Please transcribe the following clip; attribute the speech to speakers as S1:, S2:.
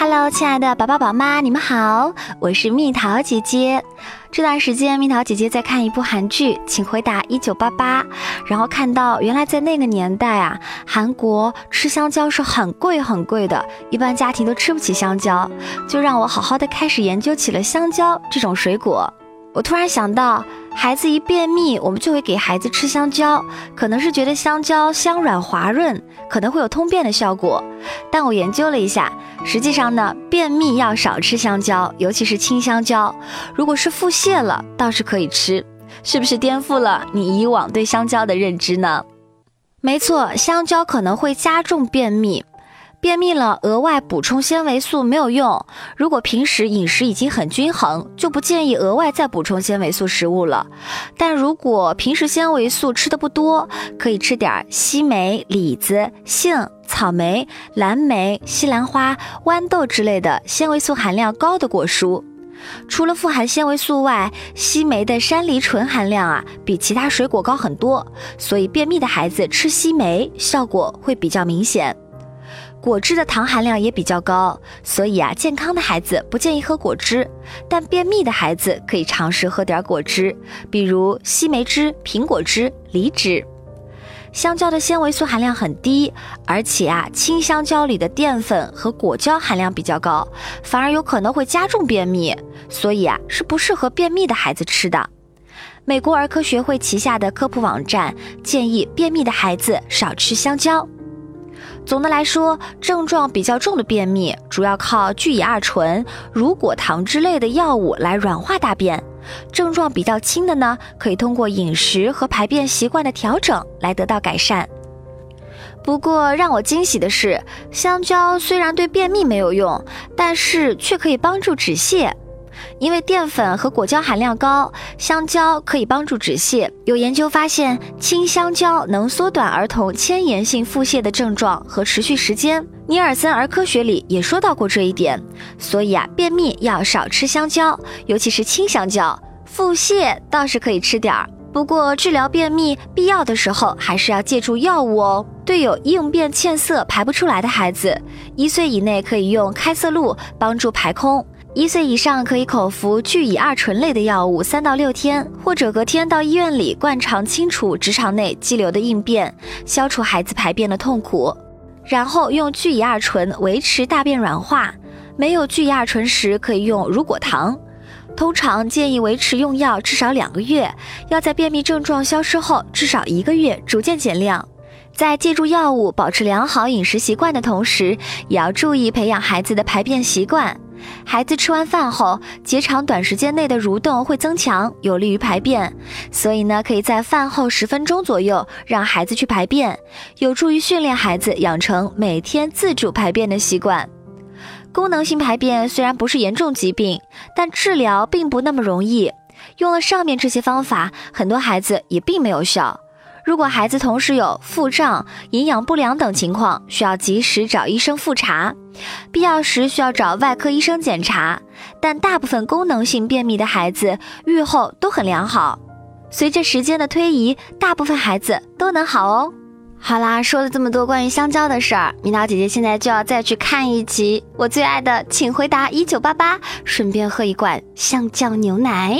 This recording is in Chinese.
S1: Hello，亲爱的宝宝宝妈，你们好，我是蜜桃姐姐。这段时间，蜜桃姐姐在看一部韩剧《请回答一九八八》，然后看到原来在那个年代啊，韩国吃香蕉是很贵很贵的，一般家庭都吃不起香蕉，就让我好好的开始研究起了香蕉这种水果。我突然想到，孩子一便秘，我们就会给孩子吃香蕉，可能是觉得香蕉香软滑润，可能会有通便的效果。但我研究了一下，实际上呢，便秘要少吃香蕉，尤其是青香蕉。如果是腹泻了，倒是可以吃。是不是颠覆了你以往对香蕉的认知呢？没错，香蕉可能会加重便秘。便秘了，额外补充纤维素没有用。如果平时饮食已经很均衡，就不建议额外再补充纤维素食物了。但如果平时纤维素吃的不多，可以吃点西梅、李子、杏、草莓、蓝莓、西兰花、豌豆之类的纤维素含量高的果蔬。除了富含纤维素外，西梅的山梨醇含量啊比其他水果高很多，所以便秘的孩子吃西梅效果会比较明显。果汁的糖含量也比较高，所以啊，健康的孩子不建议喝果汁，但便秘的孩子可以尝试喝点果汁，比如西梅汁、苹果汁、梨汁。香蕉的纤维素含量很低，而且啊，青香蕉里的淀粉和果胶含量比较高，反而有可能会加重便秘，所以啊，是不适合便秘的孩子吃的。美国儿科学会旗下的科普网站建议便秘的孩子少吃香蕉。总的来说，症状比较重的便秘主要靠聚乙二醇、乳果糖之类的药物来软化大便；症状比较轻的呢，可以通过饮食和排便习惯的调整来得到改善。不过让我惊喜的是，香蕉虽然对便秘没有用，但是却可以帮助止泻。因为淀粉和果胶含量高，香蕉可以帮助止泻。有研究发现，青香蕉能缩短儿童迁延性腹泻的症状和持续时间。尼尔森儿科学里也说到过这一点。所以啊，便秘要少吃香蕉，尤其是青香蕉。腹泻倒是可以吃点儿，不过治疗便秘必要的时候还是要借助药物哦。对有硬便欠塞排不出来的孩子，一岁以内可以用开塞露帮助排空。一岁以上可以口服聚乙二醇类的药物三到六天，或者隔天到医院里灌肠清除直肠内积留的硬便，消除孩子排便的痛苦。然后用聚乙二醇维持大便软化。没有聚乙二醇时，可以用乳果糖。通常建议维持用药至少两个月，要在便秘症状消失后至少一个月逐渐减量。在借助药物保持良好饮食习惯的同时，也要注意培养孩子的排便习惯。孩子吃完饭后，结肠短时间内的蠕动会增强，有利于排便。所以呢，可以在饭后十分钟左右让孩子去排便，有助于训练孩子养成每天自主排便的习惯。功能性排便虽然不是严重疾病，但治疗并不那么容易。用了上面这些方法，很多孩子也并没有效。如果孩子同时有腹胀、营养不良等情况，需要及时找医生复查，必要时需要找外科医生检查。但大部分功能性便秘的孩子愈后都很良好，随着时间的推移，大部分孩子都能好哦。好啦，说了这么多关于香蕉的事儿，米娜姐姐现在就要再去看一集我最爱的《请回答一九八八》，顺便喝一罐香蕉牛奶。